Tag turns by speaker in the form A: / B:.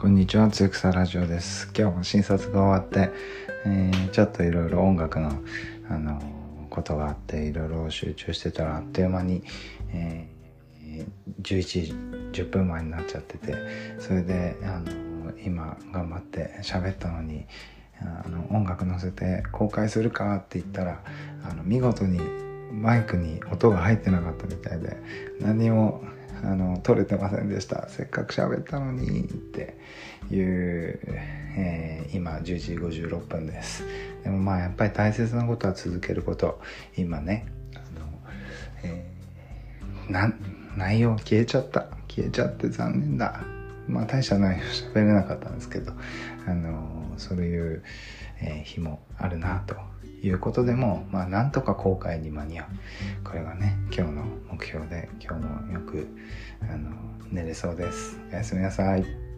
A: こんにちは、つゆくさラジオです。今日も診察が終わって、えー、ちょっといろいろ音楽の、あのことがあって、いろいろ集中してたら、あっという間に、えー、11時10分前になっちゃってて、それで、あの今頑張って喋ったのに、あの音楽載せて公開するかって言ったら、あの見事にマイクに音が入ってなかったみたいで、何もあの取れてませんでした。せっかく喋ったのにっていう、えー、今10時56分です。でもまあやっぱり大切なことは続けること。今ねあの、えー、な内容消えちゃった。消えちゃって残念だ。まあ大した内容喋れなかったんですけどあのそういう、え、日もあるなということでも、まあ、なんとか後悔に間に合う。これがね、今日の目標で、今日もよく、あの、寝れそうです。おやすみなさい。